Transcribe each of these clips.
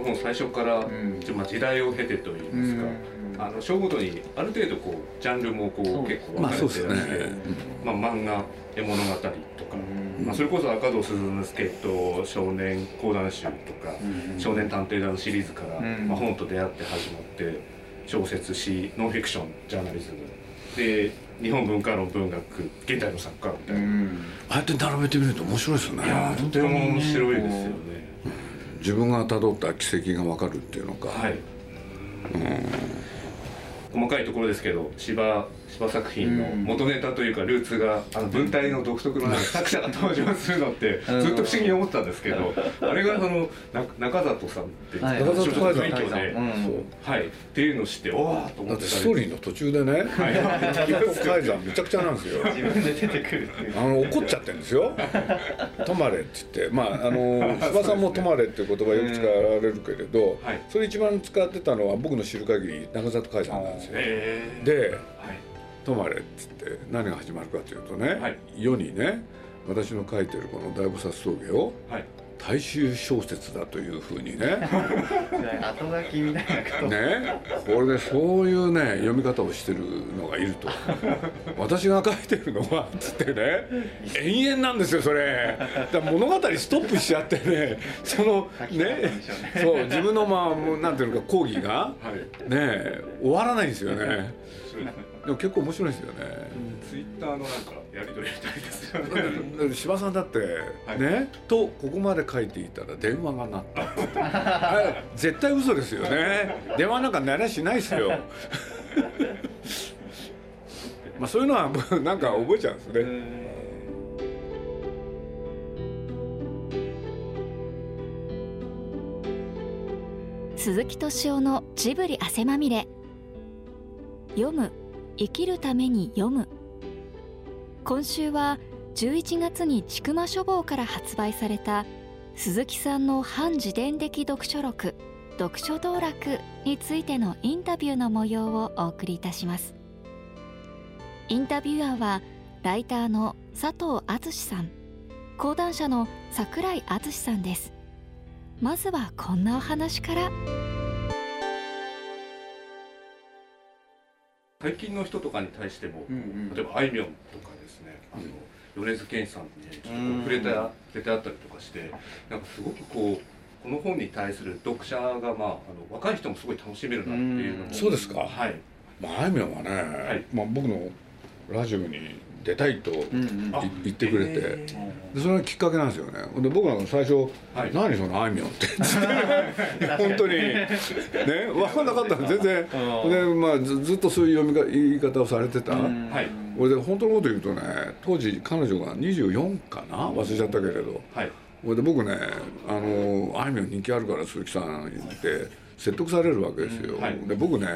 の本最初から、ん。ちょまあ時代を経てといいますか、あの章ごとにある程度こうジャンルもこそうう結構まあ分かそうですね。れてらして、まあ、漫画絵物語とか、まあ、それこそ赤戸鈴之助と少年講談集とか、少年探偵団シリーズから、うん。まあ、本と出会って始まって小説詩ノンフィクションジャーナリズム。で日本文化論文学現代の作家みたいな、いああやって並べてみると面白いですよね。やーとても面白いですよね自分が辿った軌跡が分かるっていうのか、はい。細かいところですけど芝芝作品の元ネタというかルーツがあの文体の独特の作者が登場するのってうん。ずっと不思議に思ってたんですけどあれがそのな中里さんっていうはい。中里小説海山の勉強で、はい。っていうのを知っておわーと思だってってストーリーの途中でねはい。中里海山めちゃくちゃなんですよ。自分で出てくるあの怒っちゃってるんですよ「泊まれ」って言って。まああの柴さんも「泊まれ」っていう言葉よく使われるけれど、はい。それ一番使ってたのは僕の知る限り中里海山なんですよ。えー。ではい「泊まれ」っつって何が始まるかというとね、はい。世にね私の書いてるこの大菩薩峠をはい。大衆小説だというふうにね 後書きみたいなこと。ねこれでそういうね読み方をしてるのがいると。私が書いてるのはつってね延々なんですよそれ。だ物語ストップしちゃってねそのねね。そう自分のまあもうなんていうのか講義がはい。ね終わらないんですよねでも結構面白いですよね。ツイッターのなんかやり取りみたいですよね。柴さんだって、はい。ねとここまで書いていたら電話が鳴ったって。絶対嘘ですよね。電話なんか鳴らしないですよ。まあそういうのはなんか覚えちゃうんですね、鈴木敏夫のジブリ汗まみれ読む。生きるために読む。今週は11月に千曲書房から発売された鈴木さんの反自伝的読書録読書道楽についてのインタビューの模様をお送りいたします。インタビュアーはライターの佐藤敦さん。講談社の櫻井敦さんです。まずはこんなお話から。最近の人とかに対しても、うんうん。例えばあいみょんとかですねあの、米津玄師さんにちょっと触れた触れてあったりとかしてなんかすごくこうこの本に対する読者が、まあ、あの若い人もすごい楽しめるなっていうのも、そうですか。はい。まああいみょんはね、い。まあ、僕のラジオに出たいと言ってくれて、それがきっかけなんですよね。で僕なんか最初「はい。何そのあいみょん」って。本当に。ね分かんなかったの。全然。うん。で、まあ、ずずっとそういう読みか言い方をされてた、うん。はい。俺で本当のこと言うとね当時彼女が24かな？忘れちゃったけれど。はい。俺で僕ねあのあいみょん人気あるから鈴木さん言って説得されるわけですよ、はい。で僕ね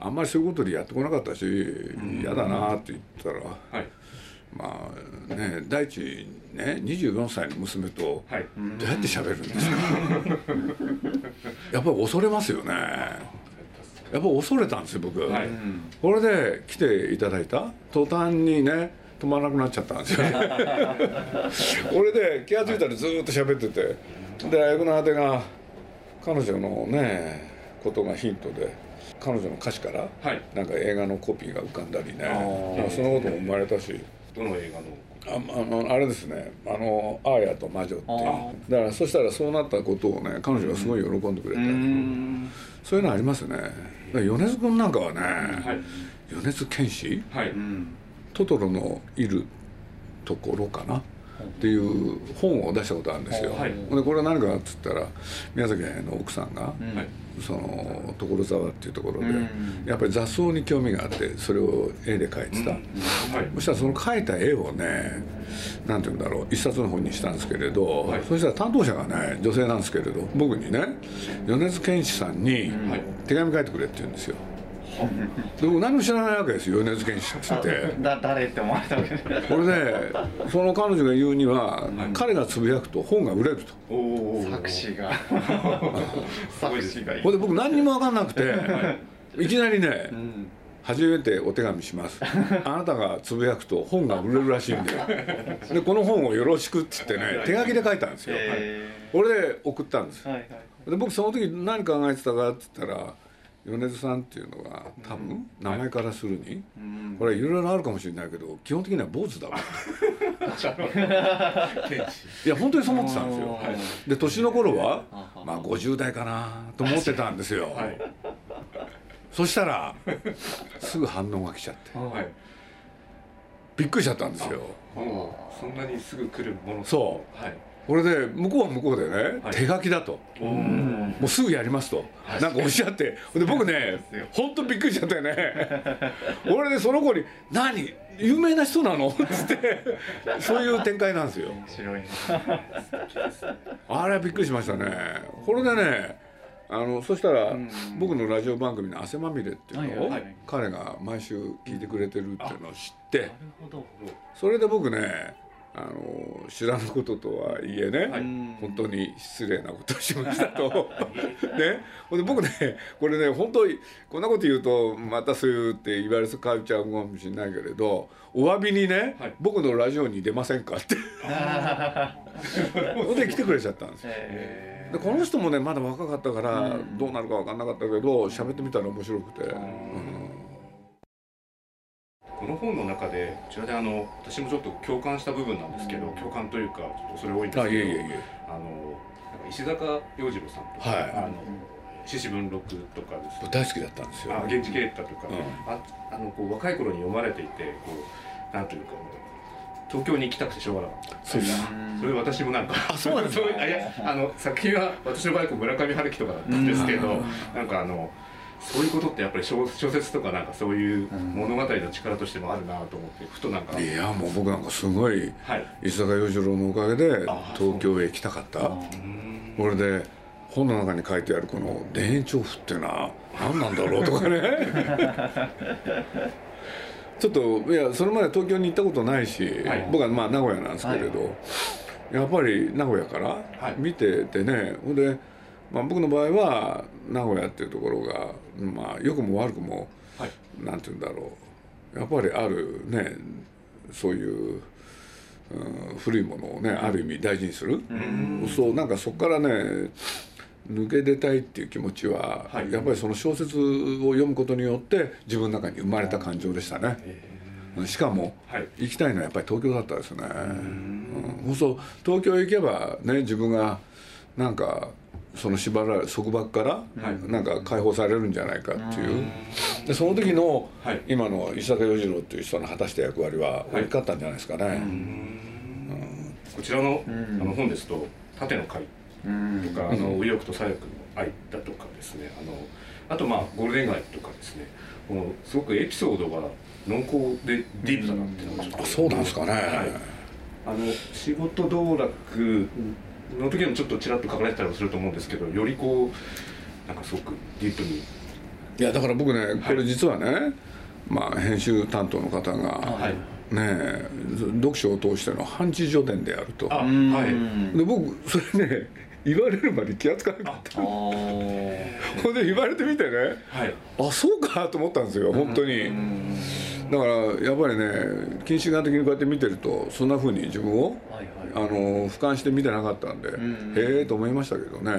あんまりそういうことでやってこなかったし嫌だなって言ったら、はい。まあね第一ね24歳の娘とはい。どうやって喋るんですか？やっぱり恐れますよね。やっぱ恐れたんですよ僕、はい。これで来ていただいた？途端にね止まらなくなっちゃったんですよ。俺で気が付いたらずーっと喋ってて。で役の果てが彼女のねことがヒントで彼女の歌詞からはい。なんか映画のコピーが浮かんだりね。あー。まあそのことも生まれたし。どの映画のああのあれですね「あのアーヤと魔女」っていう。あだからそしたらそうなったことをね彼女がすごい喜んでくれて、うん。そういうのありますね。米津君なんかはね、はい。米津玄師？はい、うんトトロのいるところかなっていう本を出したことあるんですよ、はい。でこれは何かっつったら宮崎の奥さんが、その所沢っていうところで、うん。やっぱり雑草に興味があってそれを絵で描いてた、はい。そしたらその描いた絵をねなんて言うんだろう一冊の本にしたんですけれど、はい。そしたら担当者がね女性なんですけれど僕にね米津玄師さんにはい。手紙書いてくれって言うんですよ。で僕何も知らないわけですよ米津玄師っつって。だ誰って思われたわけです。これでその彼女が言うには、彼がつぶやくと本が売れると。おお作詞が。作詞がいい。これで僕何にも分かんなくて、い、きなりねうん「初めてお手紙します。あなたがつぶやくと本が売れるらしいんででこの本をよろしく」っつってね手書きで書いたんですよ、えこれで送ったんですーはいはいで僕その時何考えてたかって言ったら米津さんっていうのが多分名前からするに、うん。これいろいろあるかもしれないけど基本的には坊主だわ。いや本当にそう思ってたんですよ。はい。で年の頃はまあ50代かなと思ってたんですよ、はい。そしたらすぐ反応が来ちゃって。はい。びっくりしちゃったんですよ。そんなにすぐ来るもの。そう。はいこれで向こうは向こうでね、はい。手書きだと。もうすぐやりますと、なんかおっしゃって。で僕ね本当びっくりしちゃったよね。俺でその子に「何？有名な人なの?」っつって。そういう展開なんですよ。面白いねあれはびっくりしましたね。これでねあのそしたら、うん。僕のラジオ番組の「汗まみれ」っていうのを、彼が毎週聞いてくれてるっていうのを知って、なるほど。それで僕ねあの知らぬこととはいえね、うん本当に失礼なことをしましたと。ね。ほんで僕ねこれね本当にこんなこと言うとまたそういうって言われかちゃうかもしれないけれどお詫びにね、はい。僕のラジオに出ませんかって。ほんで来てくれちゃったんですよ。えでこの人もねまだ若かったからうん。どうなるか分かんなかったけど喋ってみたら面白くて、うんこの本の中でこちらであの私もちょっと共感した部分なんですけど、共感というかちょっとそれ多いんですけどあいえいえいえ。あの石坂洋次郎さんとか、はいあの獅子文録とかですね。大好きだったんですよ。あ源氏啓太とか、うん。ああのこう若い頃に読まれていてこうなんというか東京に行きたくてしょうがなかった。そそれで私もなんかあそうなんです かいやあの作品は私の場合こう村上春樹とかだったんですけど、なんかあのそういうことってやっぱり小小説とかなんかそういう物語の力としてもあるなと思ってふとなんか。いやもう僕なんかすごいはい。石坂洋次郎のおかげであ東京へ行きたかった。うんこれで本の中に書いてあるこの田園調布っていうのは何なんだろうとかね。ちょっといやそれまで東京に行ったことないし、はい。僕はまあ名古屋なんですけれど、やっぱり名古屋からはい。見ててねほんで、まあ、僕の場合は名古屋っていうところがまあ良くも悪くもはい。なんて言うんだろう。やっぱりあるねそういう、うん、古いものをねある意味大事にする、そうなんかそこからね抜け出たいっていう気持ちは、はい。やっぱりその小説を読むことによって自分の中に生まれた感情でしたね、しかもはい。行きたいのはやっぱり東京だったですね、うん、そう東京行けばね自分がなんかその縛られ束縛からはい。なんか解放されるんじゃないかっていう、でその時のはい。今の石坂洋次郎っていう人の果たした役割は大きかったんじゃないですかね、こちらの,、ん。あの本ですと「縦の貝」うんとか「あの右翼と左翼の愛」だとかですね。あのあとまあゴールデン街とかですね。このすごくエピソードが濃厚でディープだなっていうのがちょっと。あそうなんですかね、はい。あの仕事道楽の時もちょっとちらっと書かれてたりもすると思うんですけどよりこうなんかすごくディープに。いやだから僕ねこれ実はね、まあ編集担当の方が、はい。ねえ読書を通しての半地書伝であると。はい。で僕それね言われるまで気がつかなかった。ほんで言われてみてね。はい。あそうかと思ったんですよ本当に。うんだからやっぱりね近視眼的にこうやって見てるとそんな風に自分をはいあはい。の俯瞰して見てなかったんで、んへえと思いましたけどね、うん、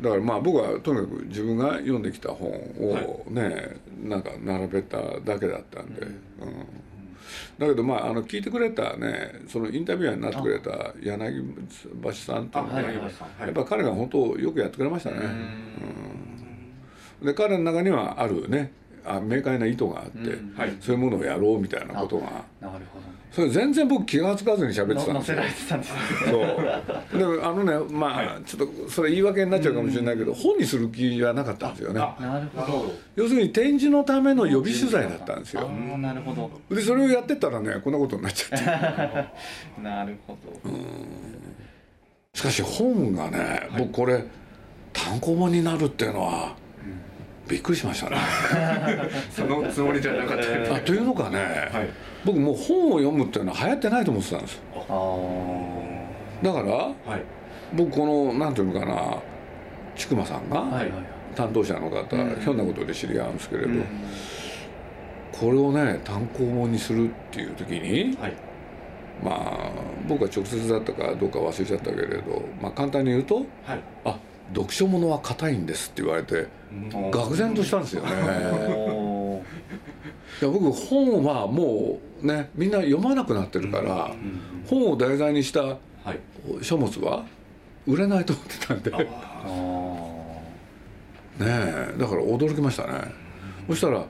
だからまあ僕はとにかく自分が読んできた本をね、なんか並べただけだったんで、うん。だけどまああの聞いてくれたねそのインタビュアーになってくれた柳橋さんっていうのはねあはいはいはい。やっぱ彼が本当よくやってくれましたね、うん。で彼の中にはあるねあ明快な意図があって、うんはい。そういうものをやろうみたいなことが。なるほどそれ全然僕気が付かずに喋ってたんですよ。の載せられてたんですね。そう。であのねまあ、ちょっとそれ言い訳になっちゃうかもしれないけど、本にする気はなかったんですよね。あなるほど。要するに展示のための予備取材だったんですよ。なるほど。でそれをやってったらねこんなことになっちゃって。なるほど。しかし本がね、僕これ単行本になるっていうのは、びっくりしましたね。そのつもりじゃなかった。あというのかね、はい。僕もう本を読むっていうのは流行ってないと思ってたんです。だからはい。僕このなんていうのかな千曲さんが、はい。担当者の方、うん。ひょんなことで知り合うんですけれど、うん。これをね単行本にするっていう時にはい。まあ僕は直接だったかどうか忘れちゃったけれど、まあ、簡単に言うとはい「あ読書物は硬いんです」って言われてうん。愕然としたんですよね。いや僕本はもうねみんな読まなくなってるからうん。本を題材にしたはい。書物は売れないと思ってたんで。ねだから驚きましたね。そしたら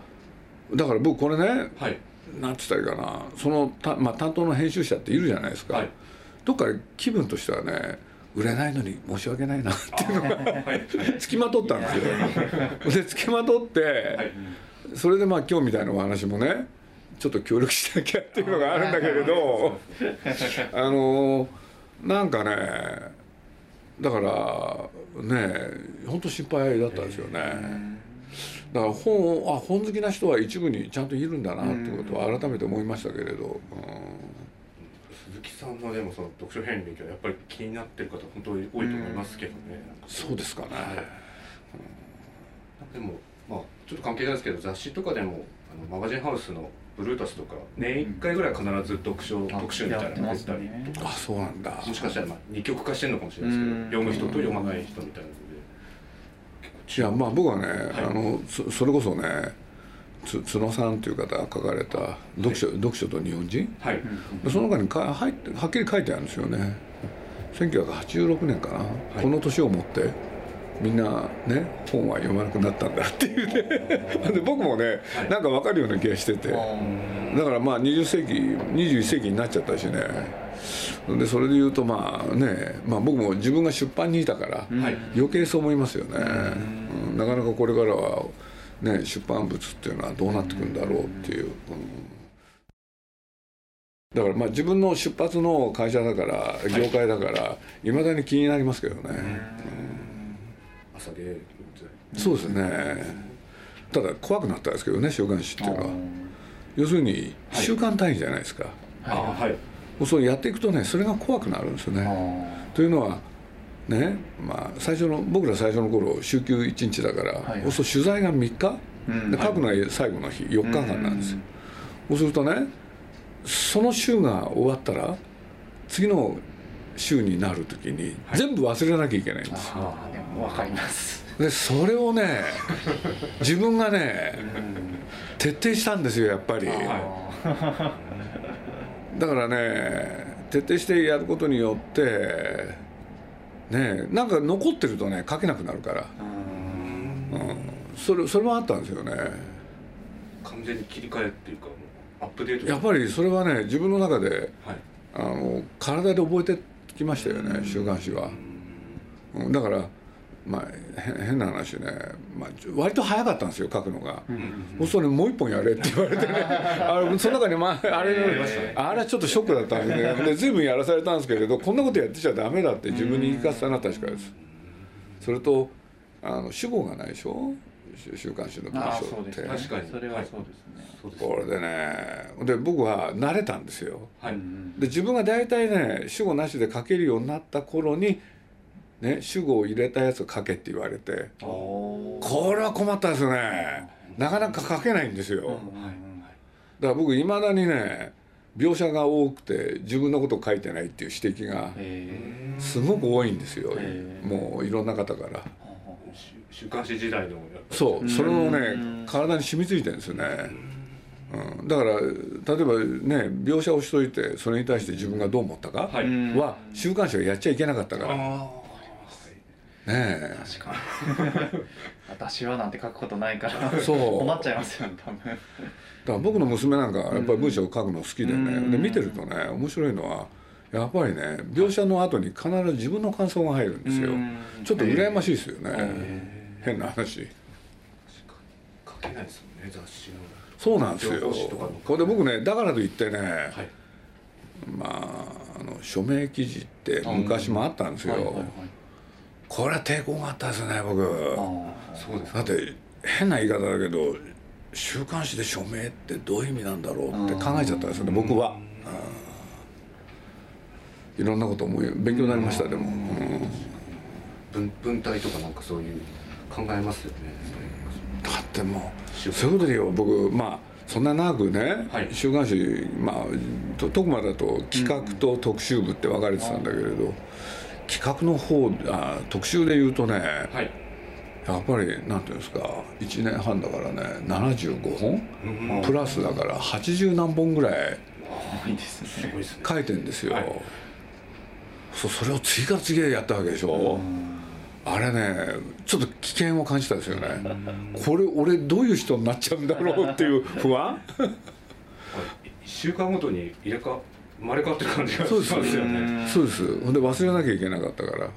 だから僕これねーはい。なんて言ったらいいかなそのた、まあ、担当の編集者っているじゃないですか、はい。どっかで気分としてはね売れないのに申し訳ないなっていうのがはい。つきまとったんですよ。でつきまとって、はい。それでまあ今日みたいなお話もねちょっと協力しなきゃっていうのがあるんだけれどあのなんかねだからね本当心配だったんですよね。だから本をあ本好きな人は一部にちゃんといるんだなってことは改めて思いましたけれど、鈴木さんのでもその読書遍歴はやっぱり気になってる方本当に多いと思いますけどね、そうですかね、でもまあちょっと関係ないですけど雑誌とかでもあのマガジンハウスのブルータスとか年1回ぐらい必ず読書特集みたいなのが出たり。やってますね。とかあそうなんだ。もしかしたらまあ二極化してるのかもしれないですけどうん。読む人と読まない人みたいなので。いやまあ僕はね、い。あのそそれこそねつ角さんっていう方が書かれた読書「読書と日本人？はい、」その中にかはっきり書いてあるんですよね。1986年かな、い。この年をもってみんなね本は読まなくなったんだっていうね。で 僕もね、はい。なんか分かるような気がしてて。だからまあ20世紀21世紀になっちゃったしね。でそれで言うとまあね、まあ、僕も自分が出版にいたから、はい。余計そう思いますよね、うん。なかなかこれからは、ね、出版物っていうのはどうなってくんだろうっていう、うん。だからまあ自分の出発の会社だから業界だからいまだに気になりますけどね、朝でそうですね。ただ怖くなったんですけどね週刊誌っていうのは。要するに週間単位じゃないですか、あはい。そうやっていくとねそれが怖くなるんですよね。というのはねまあ最初の僕ら最初の頃週休1日だから、はいそうすると取材が3日、うん。で書くのは最後の日4日間なんですよ、そうするとねその週が終わったら次の週になる時に全部忘れなきゃいけないんです。よ、ああでも分かります。でそれをね 自分がね徹底したんですよやっぱり、だからね徹底してやることによってねなんか残ってるとね書けなくなるから、うん、それそれはあったんですよね。完全に切り替えっていうかアップデート。やっぱりそれはね自分の中ではい。あの体で覚えてきましたよね週刊誌は、うん、だからまあへ変な話ね、まあ、割と早かったんですよ書くのが、そうするとねもう一本やれって言われてね。あれその中に、まあ、あれあれはちょっとショックだったんでね。で随分やらされたんですけれどこんなことやってちゃダメだって自分に言い聞かせたのは確かです。それとあの主語がないでしょ？週週刊誌の文ああ章って。そうですね。確かに。それはそうですね。これでねで僕は慣れたんですよ。はい、で自分が大体ね主語なしで書けるようになった頃に、ね、主語を入れたやつを書けって言われて。おこれは困ったですね。なかなか書けないんですよ、はいだから僕いまだにね描写が多くて自分のことを書いてないっていう指摘がえすごく多いんですよ。もういろんな方から。週週刊誌時代のそう。それもねうん。体に染みついてるんですよね、うん、だから例えばね描写をしといてそれに対して自分がどう思ったかはは週刊誌はやっちゃいけなかったからえ。確かに。私はなんて書くことないからそう。困っちゃいますよね多分。だから僕の娘なんかやっぱり文章を書くの好きでね、うん。で見てるとね面白いのはやっぱりね描写の後に必ず自分の感想が入るんですよ、うん。ちょっと羨ましいですよね、へ変な話。書けないですもんね雑誌の。そうなんですよ。これで僕ねだからといってね、はい。まああの署名記事って昔もあったんですよ、はいはいはいこれは抵抗があったですね僕。あそうです。だって変な言い方だけど週刊誌で署名ってどういう意味なんだろうって考えちゃったんですよね僕は、うんいろんなこと思い勉強になりましたでも、うん。文文体とかなんかそういう考えますよね。だってもうそういうことで言えば僕まあそんな長くね、はい。週刊誌まあと徳間だと企画と特集部って分かれてたんだけれど、企画の方あ特集で言うとね、はい。やっぱりなんていうんですか1年半だからね75本、プラスだから80何本ぐらい書いてんですよ、はい。そうそれを次から次へやったわけでしょ、あれねちょっと危険を感じたんですよね。これ俺どういう人になっちゃうんだろうっていう不安？1週間ごとに入れ替生まれ変わってる感じがしそうまですすよね。そうです。ほんで忘れなきゃいけなかったから。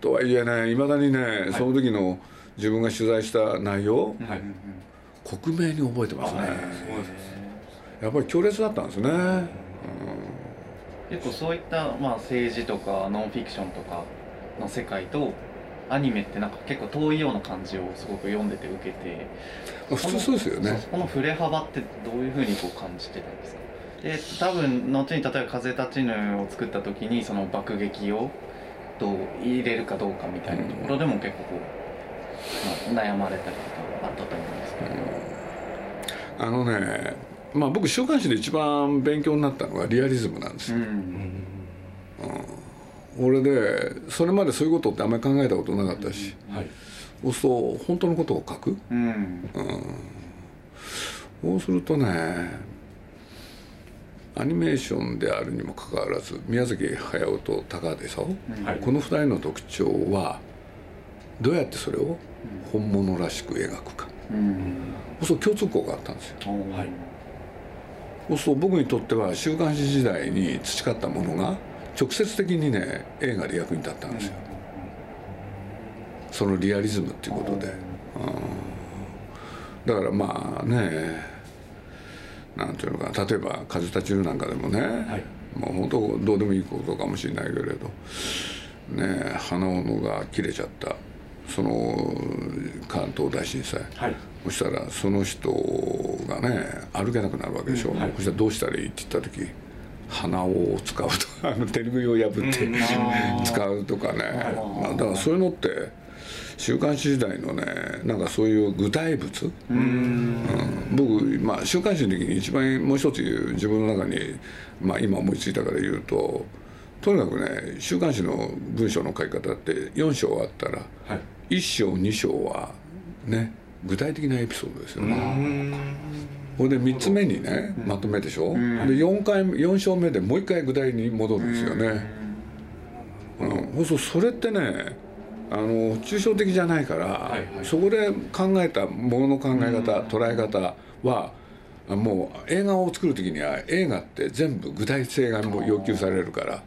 とはいえねいまだにね、その時の自分が取材した内容はい。克明に覚えてますね。そうですやっぱり強烈だったんですね、結構そういった、まあ、政治とかノンフィクションとかの世界とアニメってなんか結構遠いような感じをすごく読んでて受けて。まあ普通そうですよね。そこの触れ幅ってどういうふうにこう感じてたんですか？で多分後に例えば「風立ちぬ」を作った時にその爆撃をどう入れるかどうかみたいなところでも結構こう、まあ、悩まれたりとかあったと思うんですけど、あのねまあ僕週刊誌で一番勉強になったのがリアリズムなんですよ、うん。俺でそれまでそういうことってあんまり考えたことなかったし、はい。そうすると本当のことを書く。うん。そうするとねアニメーションであるにもかかわらず宮崎駿と高出さはい。この二人の特徴はどうやってそれを本物らしく描くか。うん。そう共通項があったんですよ。はい。そうすると僕にとっては週刊誌時代に培ったものが直接的にね映画で役に立ったんですよ。そのリアリズムっていうことで、うん。だからまあねなんていうのかな。例えば「風立ちぬ」なんかでもね、もう本当どうでもいいことかもしれないけれどね鼻緒が切れちゃった。その関東大震災、はい。そしたらその人がね歩けなくなるわけでしょ、はい。そしたらどうしたらいいって言った時鼻を使うとかあの手拭いを破って、使うとかね、まあ、だからそういうのって週刊誌時代のねなんかそういう具体物、うん。僕、まあ、週刊誌の時に一番もう一つ言う自分の中に、まあ、今思いついたから言うととにかくね週刊誌の文章の書き方って4章あったらはい。1章2章はね具体的なエピソードですよね。これで3つ目にねまとめでしょ、で4回4章目でもう一回具体に戻るんですよね。うん、そうそれってねあの抽象的じゃないから、はいはい。そこで考えたものの考え方、捉え方はもう映画を作る時には映画って全部具体性が要求されるから。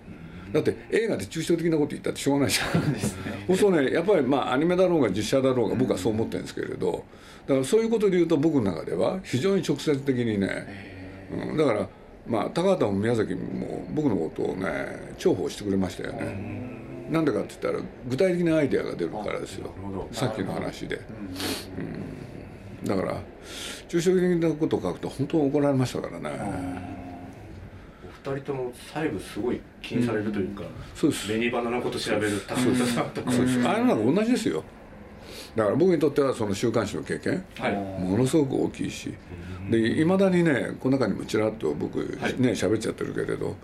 だって映画で抽象的なこと言ったってしょうがないじゃん。そうね。やっぱりまあアニメだろうが実写だろうが僕はそう思ってるんですけれど。だからそういうことで言うと僕の中では非常に直接的にね、うん、だからまあ高畑も宮崎も僕のことをね重宝してくれましたよね。なんでかって言ったら具体的なアイデアが出るからですよ。さっきの話で、うん。だから抽象的なことを書くと本当に怒られましたからね、お二人とも細部すごい気にされるというか、そうです。紅花のこと調べる田中さんとか。そうです。ああいうのなんか同じですよだから僕にとってはその週刊誌の経験はい。ものすごく大きいしでいまだにねこの中にもちらっと僕ねはい。喋っちゃってるけれど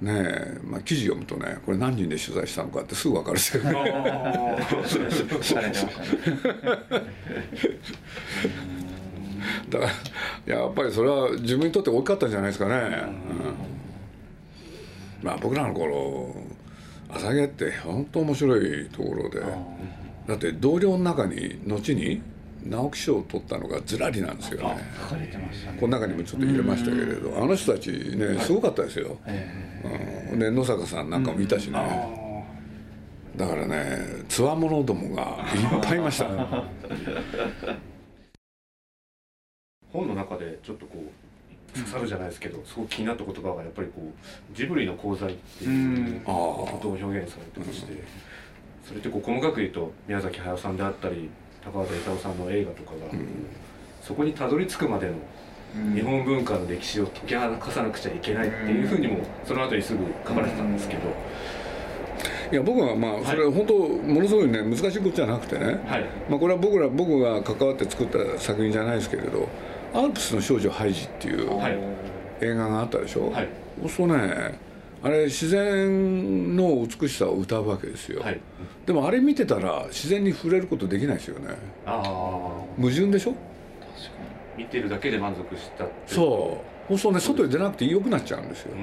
ねまあ、記事読むとねこれ何人で取材したのかってすぐ分かるし。たね。だからやっぱりそれは自分にとって大きかったんじゃないですかね、うん。まあ僕らの頃朝毛って本当面白いところでだって同僚の中に後に直木賞を取ったのがずらりなんですよね。ねこの中にもちょっと入れましたけれどあの人たちねすごかったですよ、うん、で野坂さんなんかもいたしね、だからねつわものどもがいっぱいいました。本の中でちょっとこう刺さるじゃないですけどすごく気になった言葉がやっぱりこうジブリの功罪っていうことを表現されてましてそれってこう細かく言うと宮崎駿さんであったり高畑勲さんの映画とかが、そこにたどり着くまでの日本文化の歴史を解き明かさなくちゃいけないっていうふうにもその後にすぐ書かれてたんですけど、いや僕はまあそれ本当ものすごいね難しいことじゃなくてね、はい。まあ、これは僕ら僕が関わって作った作品じゃないですけれど「アルプスの少女ハイジ」っていうはい。映画があったでしょ、はい。そうねあれ自然の美しさを歌うわけですよ、はい。でもあれ見てたら自然に触れることできないですよね。ああ矛盾でしょ？見てるだけで満足したってそう。そう。ね外に出なくて良くなっちゃうんですよ。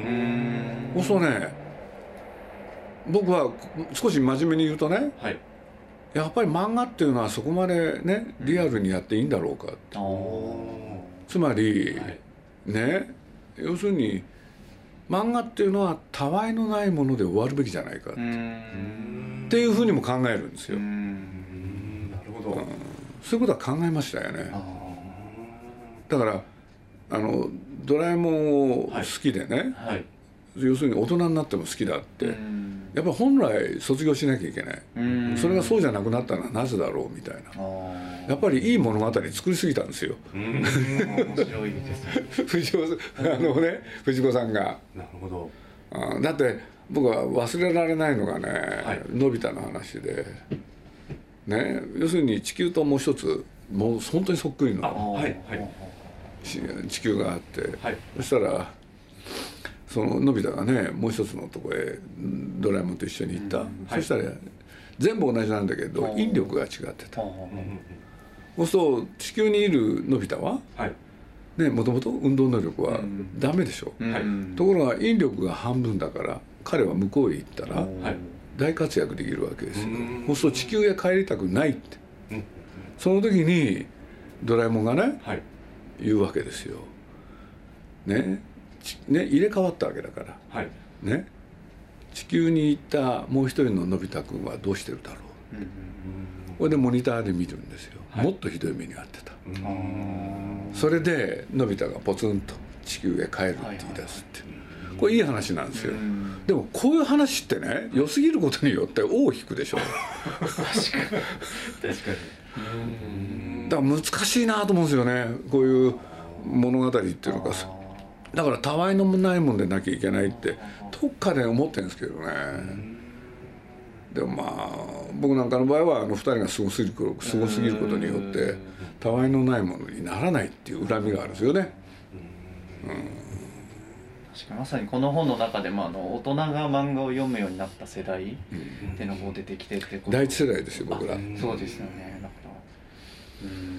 そうね僕は少し真面目に言うとねはい。やっぱり漫画っていうのはそこまでねリアルにやっていいんだろうかあつまり、はい。ね要するに漫画っていうのはたわいのないもので終わるべきじゃないかって。いうふうにも考えるんですよ、うん。うん。なるほど。そういうことは考えましたよね。あだからあのドラえもんを好きでね、はい。要するに大人になっても好きだって、やっぱり本来卒業しなきゃいけない、うん。それがそうじゃなくなったのはなぜだろうみたいな。やっぱりいい物語作りすぎたんですよ。うん。面白いですね。藤子あのね藤子さんが。なるほど。あだって僕は忘れられないのがね、はい。のび太の話で。ね要するに地球ともう一つもう本当にそっくりあのはいはい。し地球があって、はい。そしたらそののび太がねもう一つのとこへうんドラえもんと一緒に行った、そしたら全部同じなんだけどうん引力が違ってた、そうすると地球にいるのび太ははい。ねもともと運動能力はうん。ダメでしょ、ーはい。うんところが引力が半分だから彼は向こうへ行ったらはい。大活躍できるわけですよ。うん。そうすると地球へ帰りたくないって。うん。その時にドラえもんがねはい。言うわけですよ。ね。ちね入れ替わったわけだから。はい。ね。地球に行ったもう一人ののび太くんはどうしてるだろう。うんこれでモニターで見るんですよ、はい。もっとひどい目に遭ってた。それでのび太がポツンと地球へ帰るって言い出すってこれいい話なんですよ。うん。でもこういう話ってね良すぎることによって尾を引くでしょ。確かに。だから難しいなと思うんですよね。こういう物語っていうのかだからたわいのないもんでなきゃいけないってどっかで思ってるんですけどね。でもまあ僕なんかの場合はあの2人がすごすぎるすごすぎることによってたわいのないものにならないっていう恨みがあるんですよね。確かにまさにこの本の中でもあの大人が漫画を読むようになった世代っていうのも出てきてってこと。第一世代ですよ僕ら。あそうですよね。だからうん。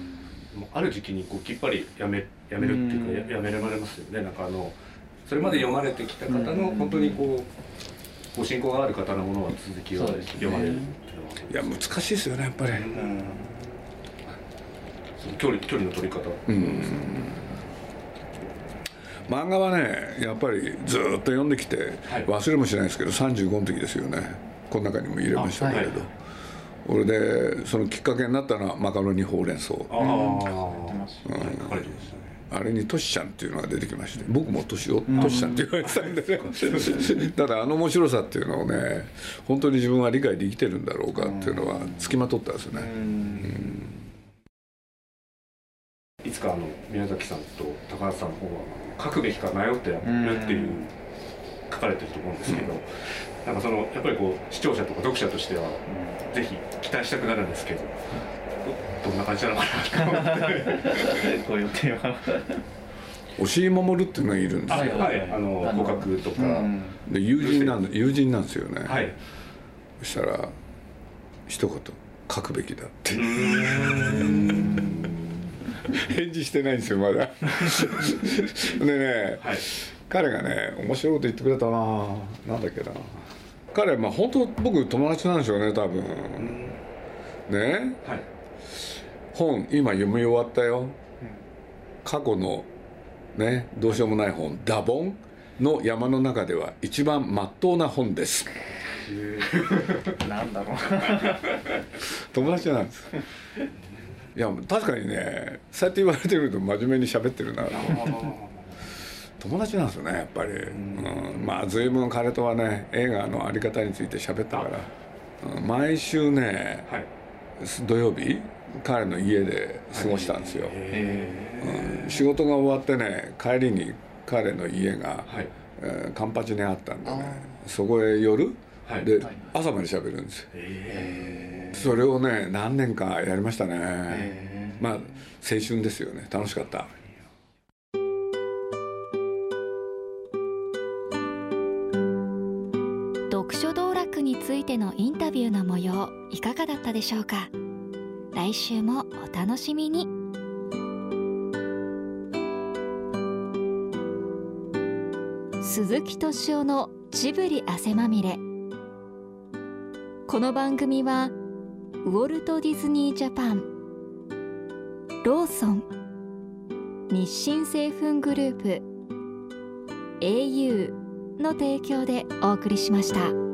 もうある時期にこうきっぱりやめやめるっていうかうん。ややめられますよね。なんかあのそれまで読まれてきた方のうん。本当にこうご信仰がある方のものは続きを読まれるっていうのは。いや難しいですよねやっぱり。うん。その距離距離の取り方。うん。漫画はねやっぱりずーっと読んできてはい。忘れもしないですけど35の時ですよね。この中にも入れましたけれど、俺でそのきっかけになったのはマカロニほうれん草。ああ、出ましはい書かれてましたねあれにトシちゃんっていうのが出てきまして僕もトシをトシちゃんって言われてたんでね。ただあの面白さっていうのをね本当に自分は理解できてるんだろうかっていうのはつきまとったんですよね。んいつかあの宮崎さんと高橋さんの方は書くべきか迷ってるっていう書かれてると思うん。ですけど、なんかそのやっぱりこう視聴者とか読者としてはぜひ期待したくなるんですけどどどんな感じなのかなと思って。ご予定は。押井守っていうのがいるんですよ。はい。はい。あのあの互角とか、うんで友人なん友人なんですよね、はい。そしたら一言書くべきだって。返事してないんですよまだ。でねはい彼がね面白いこと言ってくれたな。なんだっけな。彼まあ本当僕友達なんでしょうね多分。ね。はい。本今読み終わったよ。過去のねどうしようもない本「ダボン」の山の中では一番まっとうな本です。なんだろう。友達なんです。いや確かにねそうやって言われてみると真面目に喋ってるな友達なんですよねやっぱり、うん。まあ随分彼とはね映画のあり方について喋ったから、うん。毎週ねはい。土曜日彼の家で過ごしたんですよ、えうん。仕事が終わってね帰りに彼の家が、はい。えーカンパチにあったんでね。あそこへ夜、はい。で、はい。朝まで喋るんですよ。えそれをね何年かやりましたね、えまあ青春ですよね。楽しかったビューの模様いかがだったでしょうか？来週もお楽しみに。鈴木敏夫のジブリ汗まみれ。この番組はウォルト・ディズニー・ジャパンローソン日清製粉グループ au の提供でお送りしました。